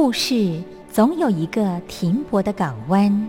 故事总有一个停泊的港湾。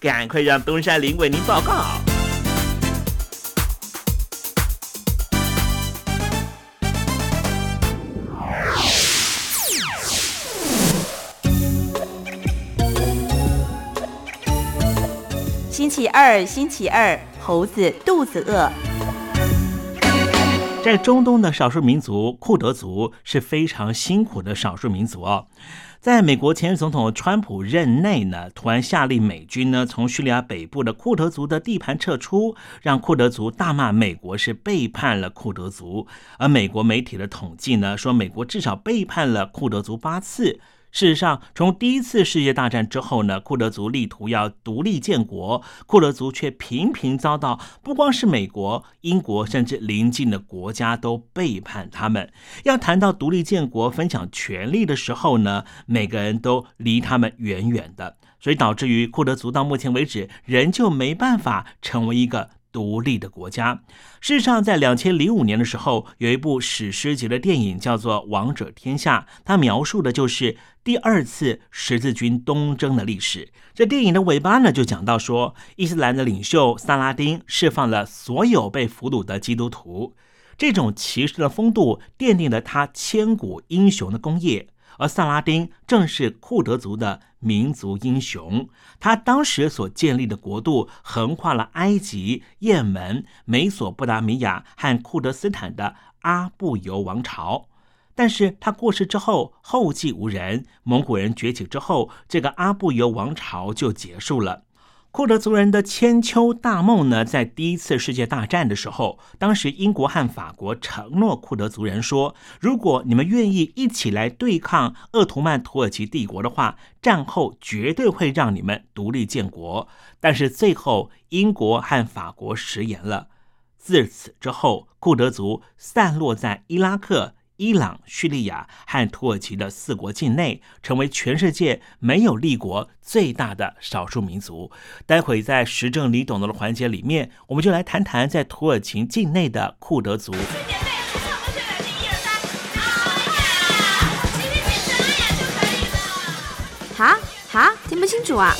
赶快让东山林为您报告。星期二，星期二，猴子肚子饿。在中东的少数民族库德族是非常辛苦的少数民族哦。在美国前总统川普任内呢，突然下令美军呢从叙利亚北部的库德族的地盘撤出，让库德族大骂美国是背叛了库德族。而美国媒体的统计呢，说美国至少背叛了库德族八次。事实上，从第一次世界大战之后呢，库德族力图要独立建国，库德族却频频遭到不光是美国、英国，甚至邻近的国家都背叛他们。要谈到独立建国、分享权利的时候呢，每个人都离他们远远的，所以导致于库德族到目前为止仍旧没办法成为一个。独立的国家。事实上，在两千零五年的时候，有一部史诗级的电影叫做《王者天下》，它描述的就是第二次十字军东征的历史。这电影的尾巴呢，就讲到说，伊斯兰的领袖萨拉丁释放了所有被俘虏的基督徒，这种骑士的风度奠定了他千古英雄的功业。而萨拉丁正是库德族的民族英雄，他当时所建立的国度横跨了埃及、也门、美索不达米亚和库德斯坦的阿布尤王朝。但是他过世之后，后继无人，蒙古人崛起之后，这个阿布尤王朝就结束了。库德族人的千秋大梦呢，在第一次世界大战的时候，当时英国和法国承诺库德族人说，如果你们愿意一起来对抗鄂图曼土耳其帝国的话，战后绝对会让你们独立建国。但是最后，英国和法国食言了。自此之后，库德族散落在伊拉克。伊朗、叙利亚和土耳其的四国境内，成为全世界没有立国最大的少数民族。待会在时政你懂得的环节里面，我们就来谈谈在土耳其境内的库德族。哈哈，听不清楚啊！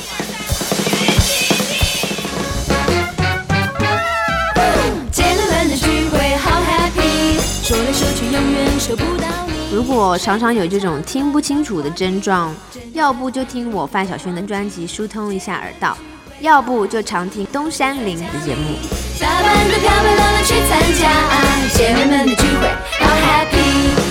如果常常有这种听不清楚的症状，要不就听我范晓萱的专辑疏通一下耳道，要不就常听东山林的节目。打扮的漂漂亮亮去参加姐妹们的聚会，happy。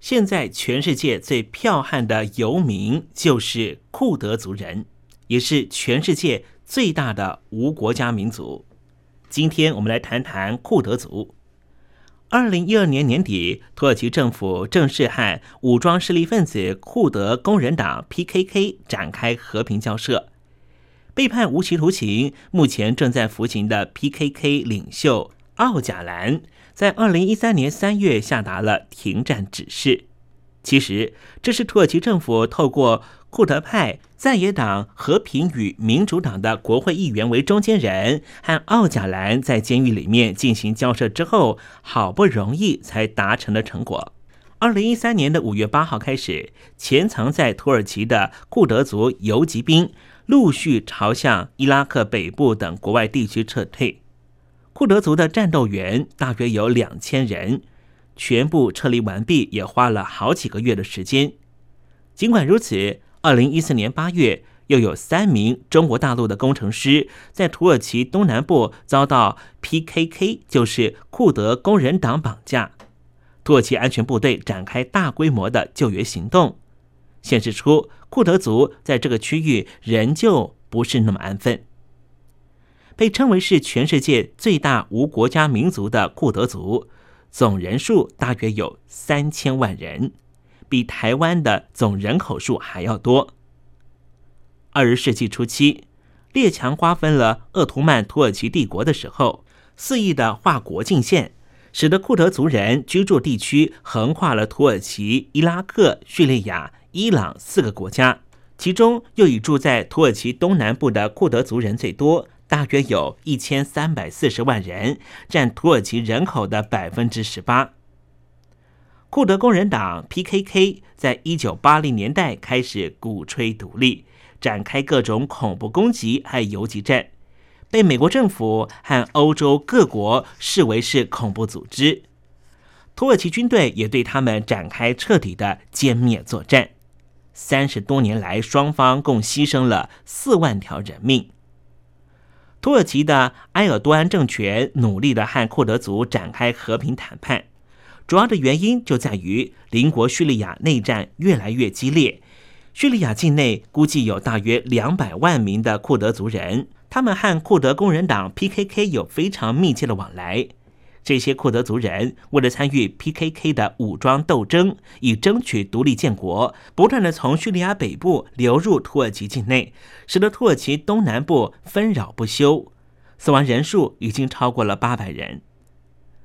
现在全世界最剽悍的游民就是库德族人，也是全世界最大的无国家民族。今天我们来谈谈库德族。二零一二年年底，土耳其政府正式和武装势力分子库德工人党 （PKK） 展开和平交涉。被判无期徒刑、目前正在服刑的 PKK 领袖奥贾兰。在二零一三年三月下达了停战指示。其实，这是土耳其政府透过库德派在野党和平与民主党的国会议员为中间人，和奥贾兰在监狱里面进行交涉之后，好不容易才达成的成果。二零一三年的五月八号开始，潜藏在土耳其的库德族游击兵陆续朝向伊拉克北部等国外地区撤退。库德族的战斗员大约有两千人，全部撤离完毕也花了好几个月的时间。尽管如此，二零一四年八月，又有三名中国大陆的工程师在土耳其东南部遭到 PKK，就是库德工人党绑架。土耳其安全部队展开大规模的救援行动，显示出库德族在这个区域仍旧不是那么安分。被称为是全世界最大无国家民族的库德族，总人数大约有三千万人，比台湾的总人口数还要多。二十世纪初期，列强瓜分了鄂图曼土耳其帝国的时候，肆意的划国境线，使得库德族人居住地区横跨了土耳其、伊拉克、叙利亚、伊朗四个国家，其中又以住在土耳其东南部的库德族人最多。大约有一千三百四十万人，占土耳其人口的百分之十八。库德工人党 （PKK） 在一九八零年代开始鼓吹独立，展开各种恐怖攻击和游击战，被美国政府和欧洲各国视为是恐怖组织。土耳其军队也对他们展开彻底的歼灭作战。三十多年来，双方共牺牲了四万条人命。土耳其的埃尔多安政权努力的和库德族展开和平谈判，主要的原因就在于邻国叙利亚内战越来越激烈。叙利亚境内估计有大约两百万名的库德族人，他们和库德工人党 （PKK） 有非常密切的往来。这些库德族人为了参与 PKK 的武装斗争，以争取独立建国，不断的从叙利亚北部流入土耳其境内，使得土耳其东南部纷扰不休，死亡人数已经超过了八百人。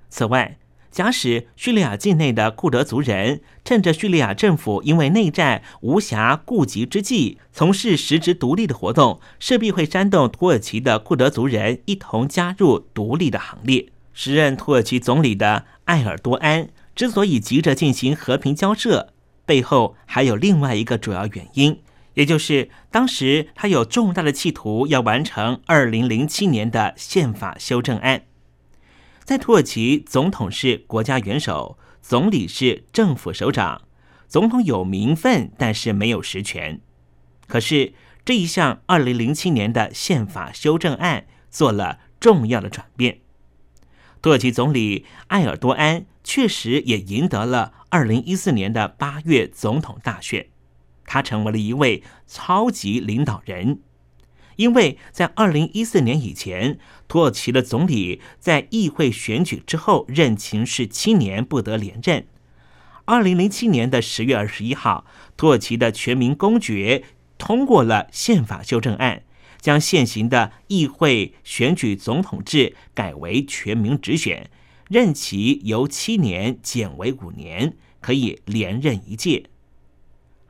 此外，假使叙利亚境内的库德族人趁着叙利亚政府因为内战无暇顾及之际，从事实质独立的活动，势必会煽动土耳其的库德族人一同加入独立的行列。时任土耳其总理的埃尔多安之所以急着进行和平交涉，背后还有另外一个主要原因，也就是当时他有重大的企图要完成二零零七年的宪法修正案。在土耳其，总统是国家元首，总理是政府首长，总统有名分，但是没有实权。可是这一项二零零七年的宪法修正案做了重要的转变。土耳其总理埃尔多安确实也赢得了二零一四年的八月总统大选，他成为了一位超级领导人。因为在二零一四年以前，土耳其的总理在议会选举之后任期是七年，不得连任。二零零七年的十月二十一号，土耳其的全民公决通过了宪法修正案。将现行的议会选举总统制改为全民直选，任期由七年减为五年，可以连任一届。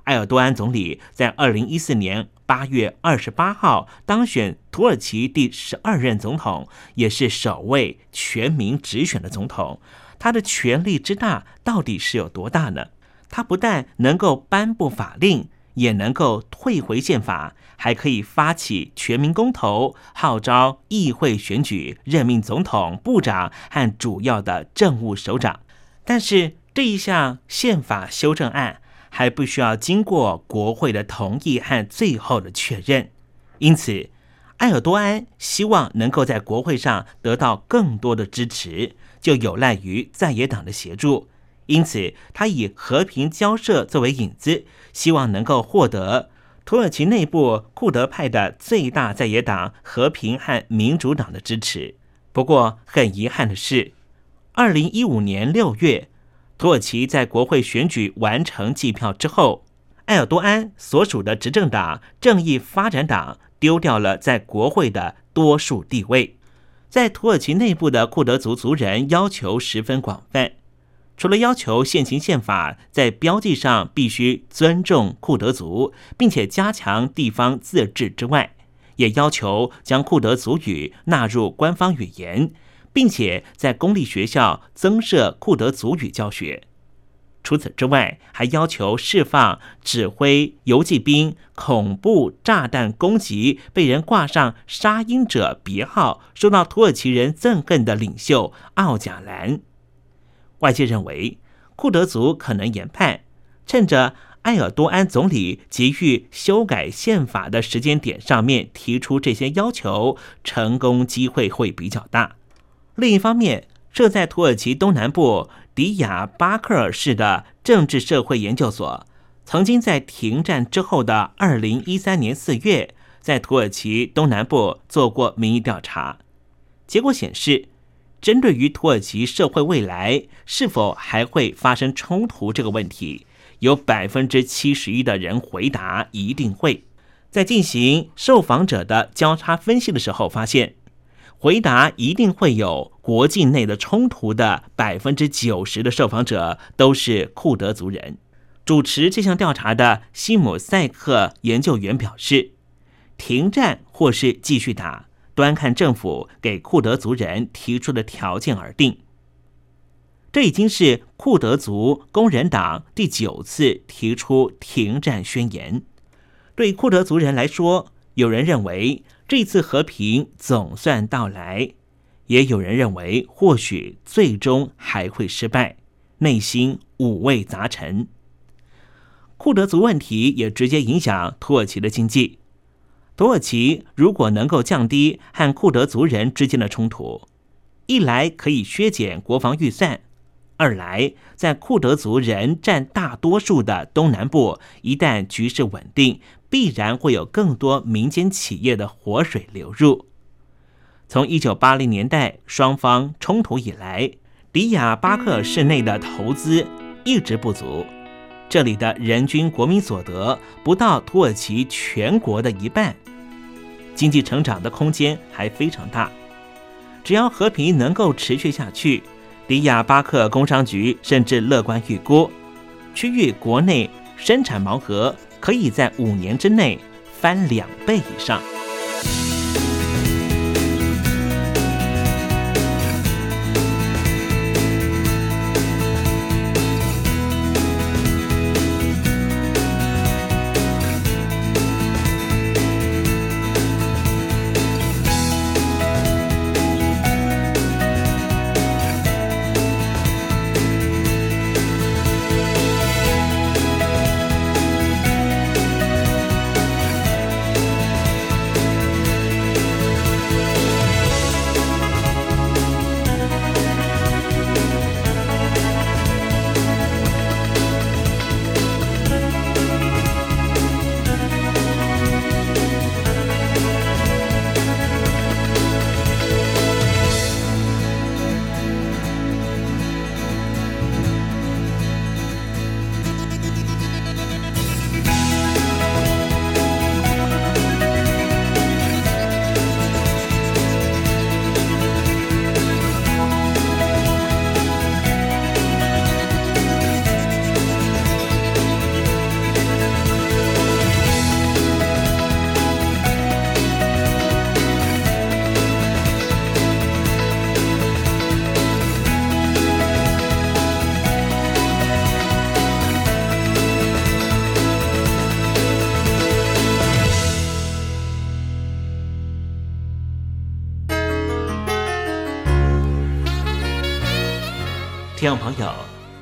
埃尔多安总理在二零一四年八月二十八号当选土耳其第十二任总统，也是首位全民直选的总统。他的权力之大，到底是有多大呢？他不但能够颁布法令，也能够退回宪法，还可以发起全民公投，号召议会选举，任命总统、部长和主要的政务首长。但是这一项宪法修正案。还不需要经过国会的同意和最后的确认，因此，埃尔多安希望能够在国会上得到更多的支持，就有赖于在野党的协助。因此，他以和平交涉作为引子，希望能够获得土耳其内部库德派的最大在野党和平和民主党的支持。不过，很遗憾的是，二零一五年六月。土耳其在国会选举完成计票之后，埃尔多安所属的执政党正义发展党丢掉了在国会的多数地位。在土耳其内部的库德族族人要求十分广泛，除了要求现行宪法在标记上必须尊重库德族，并且加强地方自治之外，也要求将库德族语纳入官方语言。并且在公立学校增设库德族语教学。除此之外，还要求释放指挥游击兵恐怖炸弹攻击被人挂上“杀鹰者”别号、受到土耳其人憎恨的领袖奥贾兰。外界认为，库德族可能研判，趁着埃尔多安总理急于修改宪法的时间点上面提出这些要求，成功机会会比较大。另一方面，设在土耳其东南部迪亚巴克尔市的政治社会研究所，曾经在停战之后的二零一三年四月，在土耳其东南部做过民意调查。结果显示，针对于土耳其社会未来是否还会发生冲突这个问题，有百分之七十一的人回答一定会。在进行受访者的交叉分析的时候，发现。回答一定会有国境内的冲突的百分之九十的受访者都是库德族人。主持这项调查的西姆塞克研究员表示，停战或是继续打，端看政府给库德族人提出的条件而定。这已经是库德族工人党第九次提出停战宣言。对库德族人来说，有人认为。这次和平总算到来，也有人认为或许最终还会失败，内心五味杂陈。库德族问题也直接影响土耳其的经济。土耳其如果能够降低和库德族人之间的冲突，一来可以削减国防预算，二来在库德族人占大多数的东南部，一旦局势稳定。必然会有更多民间企业的活水流入。从一九八零年代双方冲突以来，迪亚巴克市内的投资一直不足，这里的人均国民所得不到土耳其全国的一半，经济成长的空间还非常大。只要和平能够持续下去，迪亚巴克工商局甚至乐观预估，区域国内生产毛额。可以在五年之内翻两倍以上。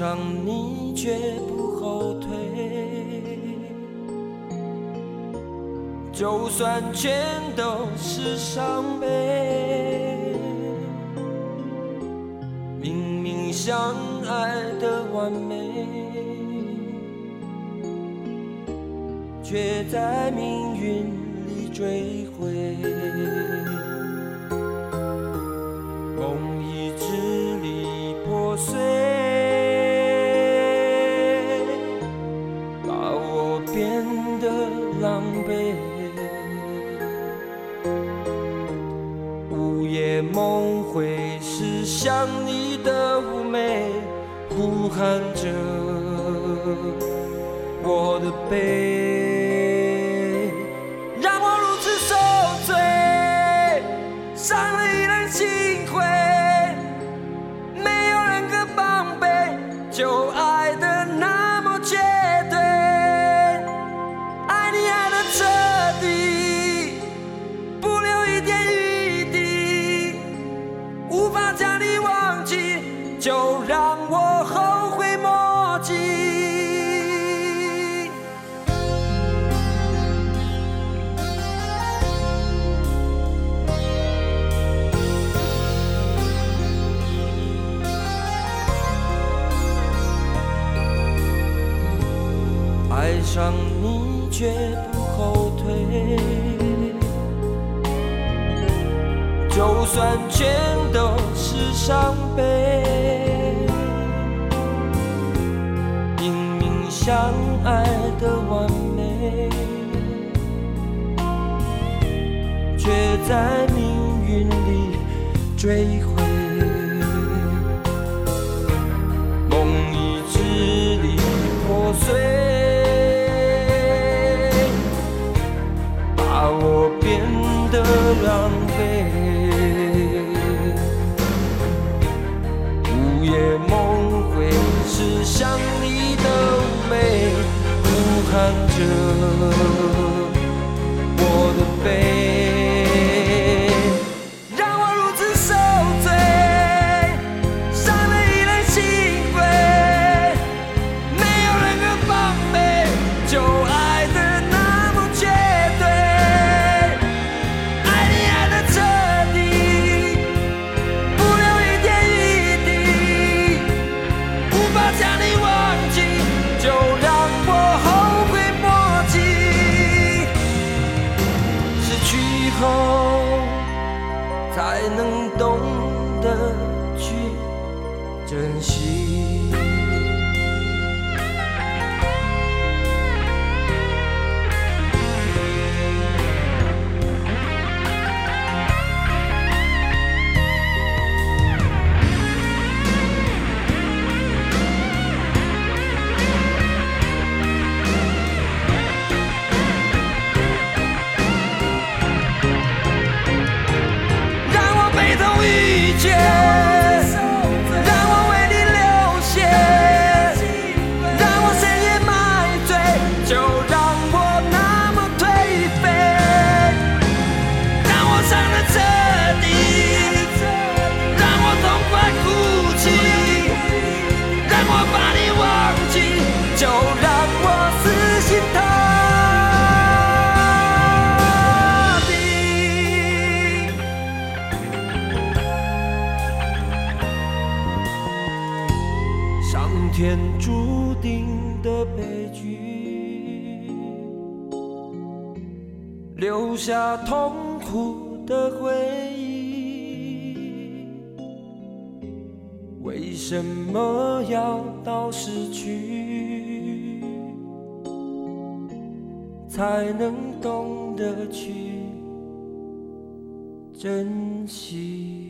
上你绝不后退。就算全都是伤悲，明明相爱的完美，却在命运里坠毁。狼狈。午夜梦回时，想你的妩媚，呼喊着我的悲，全都是伤悲，明明相爱的完美，却在命运里坠毁。梦已支离破碎。呼喊留下痛苦的回忆。为什么要到失去，才能懂得去珍惜？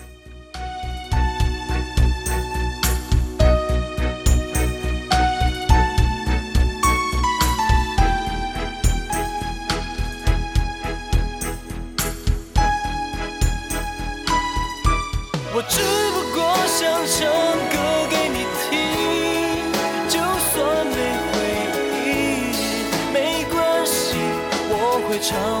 我只不过想唱歌给你听，就算没回忆，没关系，我会唱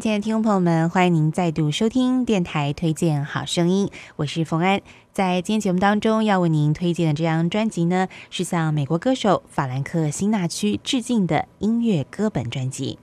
亲爱的听众朋友们，欢迎您再度收听电台推荐好声音，我是冯安。在今天节目当中，要为您推荐的这张专辑呢，是向美国歌手法兰克辛纳屈致敬的音乐歌本专辑。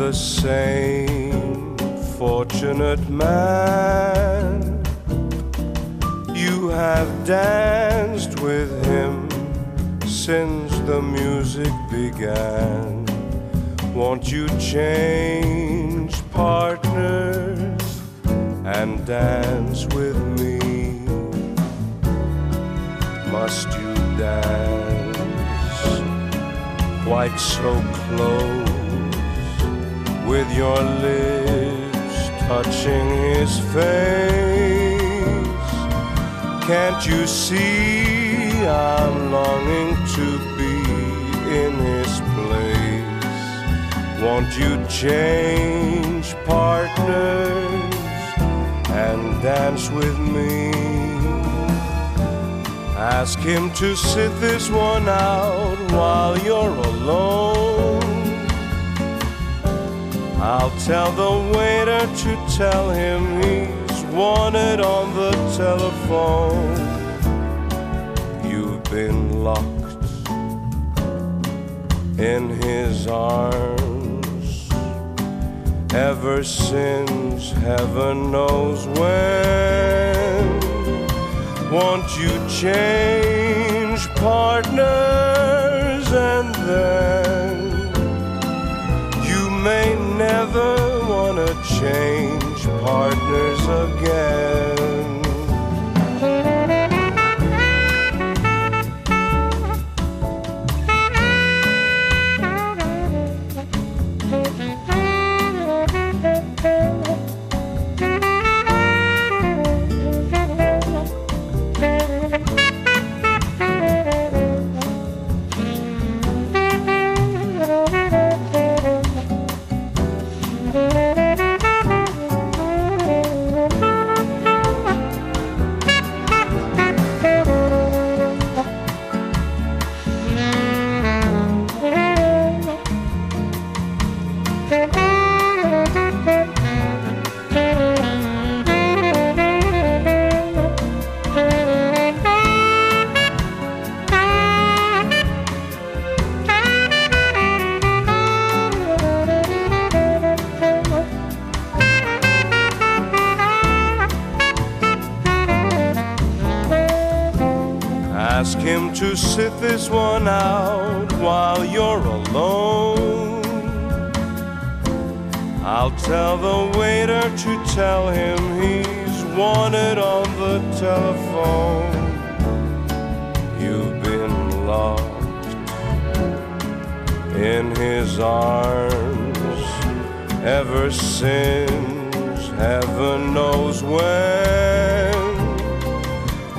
The same fortunate man? You have danced with him since the music began. Won't you change partners and dance with me? Must you dance quite so close with your lips touching his face? Can't you see I'm longing to be in his place? Won't you change partners and dance with me? Ask him to sit this one out while you're alone. I'll tell the waiter to tell him he's wanted on the telephone. You've been locked in his arms ever since heaven knows when. Won't you change partners and then you may never want to change partners again? Heaven knows when.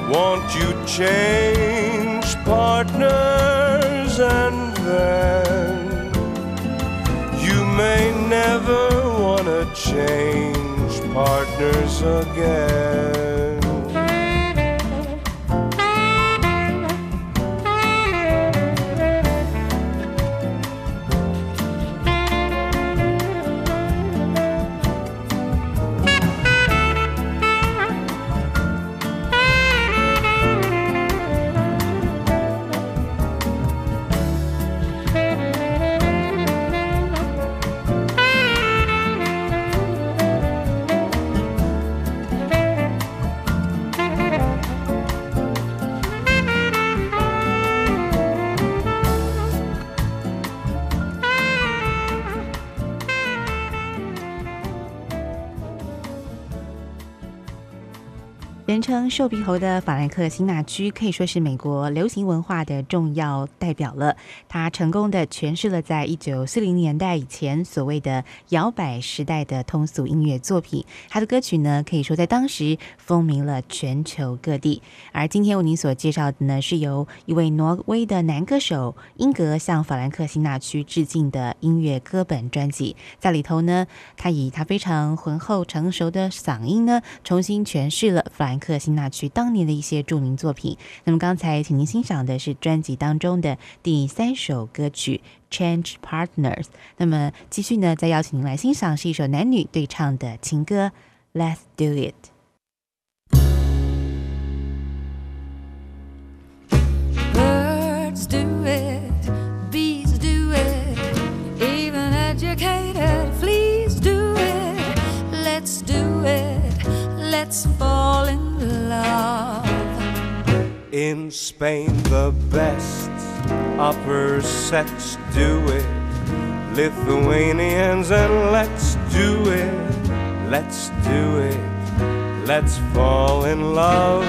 Won't you change partners and then you may never want to change partners again? 称“瘦鼻猴”的法兰克辛纳区可以说是美国流行文化的重要代表了。他成功的诠释了在一九四零年代以前所谓的摇摆时代的通俗音乐作品。他的歌曲呢，可以说在当时风靡了全球各地。而今天为您所介绍的呢，是由一位挪威的男歌手英格向法兰克辛纳区致敬的音乐歌本专辑。在里头呢，他以他非常浑厚成熟的嗓音呢，重新诠释了法兰克辛纳区当年的一些著名作品。那么刚才请您欣赏的是专辑当中的第三首歌曲《Change Partners》。那么继续呢，再邀请您来欣赏是一首男女对唱的情歌《Let's Do It》。In Spain, the best upper sets do it. Lithuanians, and let's do it. Let's do it. Let's fall in love.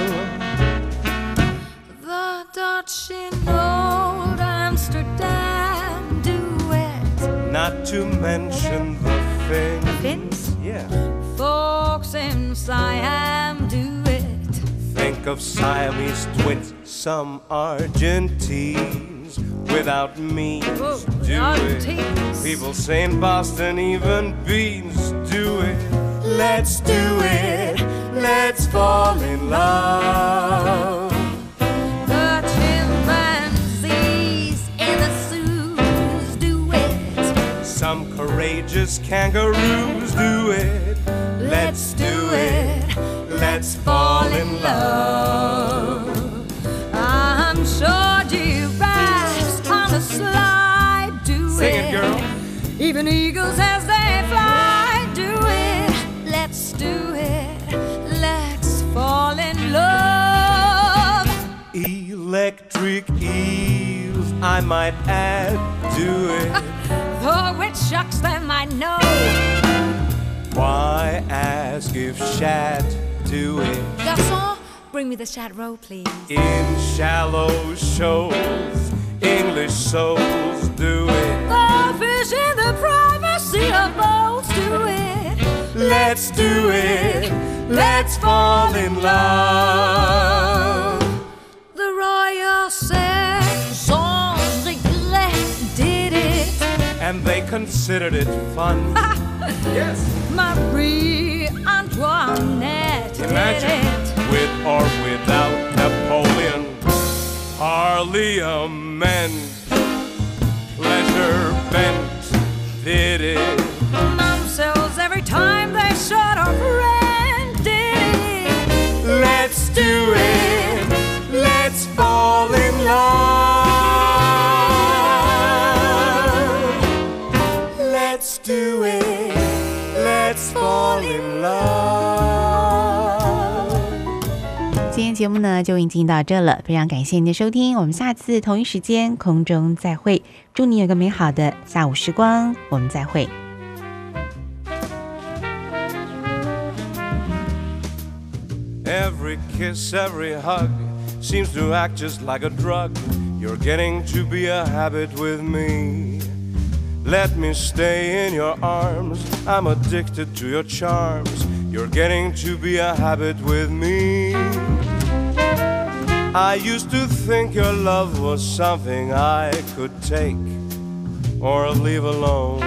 The Dutch in old Amsterdam do it. Not to mention the Finns. Finns? Yeah. Folks in Siam do it. Think of Siamese twins, some Argentines without means Whoa, do Argentines. it. People say in Boston even beans do it. Let's do it. Let's fall in love. The chimpanzees in the zoos do it. Some courageous kangaroos do it. Let's do it. Let's fall in love. I'm sure giraffes on the slide do Sing it. it, girl. Even eagles as they fly do it. Let's do it. Let's fall in love. Electric eels, I might add, do it. Though it shocks them, I know. Why ask if shad do it? Garçon, bring me the shad roll, please. In shallow shoals, English souls do it. The fish in the privacy of boats do it. Let's do it. Let's fall in love. The royal sans regret, did it. And they considered it fun. yes. Marie Antoinette Imagine with or without Napoleon, Parliament, pleasure bent, did it. Themselves every time they shot a friend did it. Let's do it. Let's fall in love. Fall in love. 今天节目呢就已经进行到这了，非常感谢您的收听，我们下次同一时间空中再会，祝你有个美好的下午时光，我们再会。Every kiss, every hug seems to act just like a drug. You're getting to be a habit with me. Let me stay in your arms. I'm addicted to your charms. You're getting to be a habit with me. I used to think your love was something I could take or leave alone.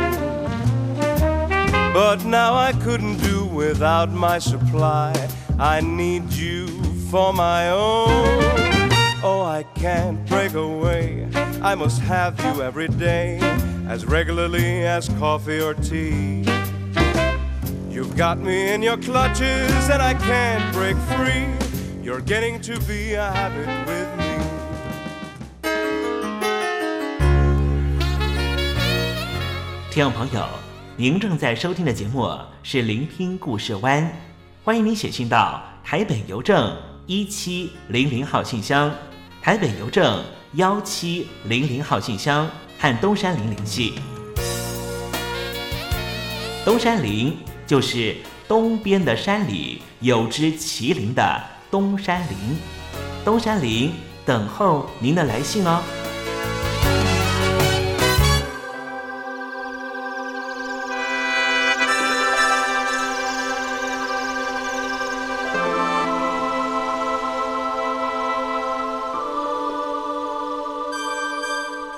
But now I couldn't do without my supply. I need you for my own. Oh, I can't break away. I must have you every day, as regularly as coffee or tea. You've got me in your clutches, and I can't break free. You're getting to be a habit with me. 听众朋友，您正在收听的节目是《聆听故事湾》，欢迎您写信到台北邮政一七零零号信箱，台北邮政幺七零零号信箱和东山林联系。东山林就是东边的山里有只麒麟的东山林。东山林等候您的来信哦。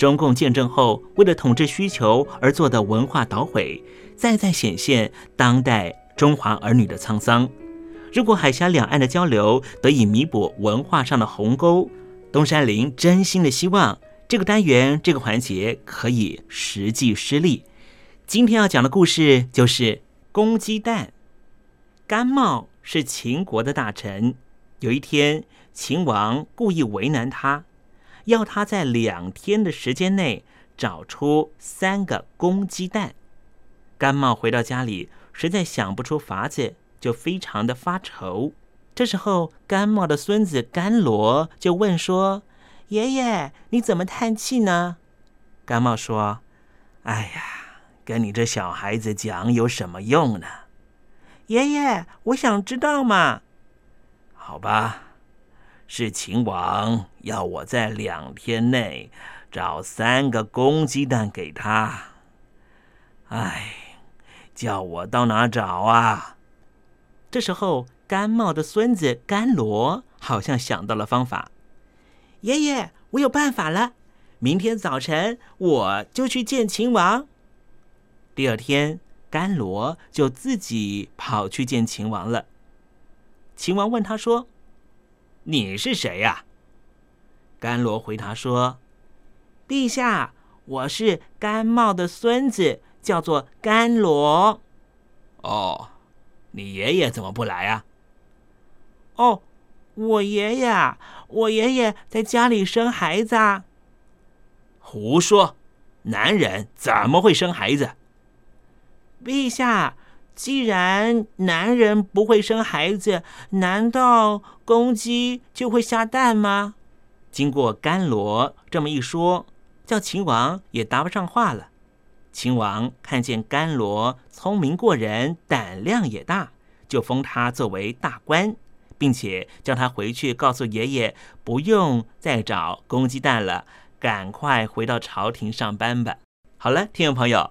中共建政后为了统治需求而做的文化捣毁，再再显现当代中华儿女的沧桑。如果海峡两岸的交流得以弥补文化上的鸿沟，东山林真心的希望这个单元这个环节可以实际施力。今天要讲的故事就是公鸡蛋。甘茂是秦国的大臣，有一天秦王故意为难他，要他在两天的时间内找出三个公鸡蛋。甘茂回到家里，实在想不出法子，就非常的发愁。这时候，甘茂的孙子甘罗就问说：“爷爷，你怎么叹气呢？”甘茂说：“哎呀，跟你这小孩子讲有什么用呢？”爷爷，我想知道嘛。好吧，是秦王要我在两天内找三个公鸡蛋给他。哎。叫我到哪找啊？这时候，甘茂的孙子甘罗好像想到了方法。爷爷，我有办法了！明天早晨我就去见秦王。第二天，甘罗就自己跑去见秦王了。秦王问他说：“你是谁呀？”甘罗回答说：“陛下，我是甘茂的孙子。”叫做甘罗。哦，你爷爷怎么不来啊？哦，我爷爷，我爷爷在家里生孩子。啊。胡说！男人怎么会生孩子？陛下，既然男人不会生孩子，难道公鸡就会下蛋吗？经过甘罗这么一说，叫秦王也答不上话了。秦王看见甘罗聪明过人，胆量也大，就封他作为大官，并且叫他回去告诉爷爷，不用再找公鸡蛋了，赶快回到朝廷上班吧。好了，听众朋友，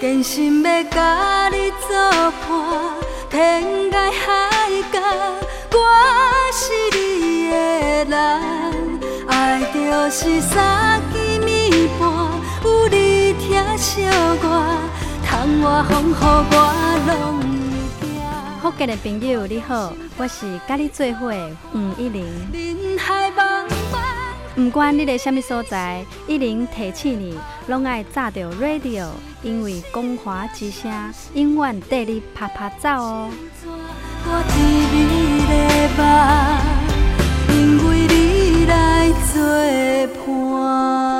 真心要甲你作伴，天涯海角，我是你的人。爱就是三更暝半，有你疼惜我，窗外风雨我拢会惊。福建的朋友你好，我是甲你做伙的黄一玲。不管你在什么所在，一零提醒你，拢爱炸着 radio，因为光华之声永远带你啪啪走哦。我甜蜜的梦，因为你来作伴。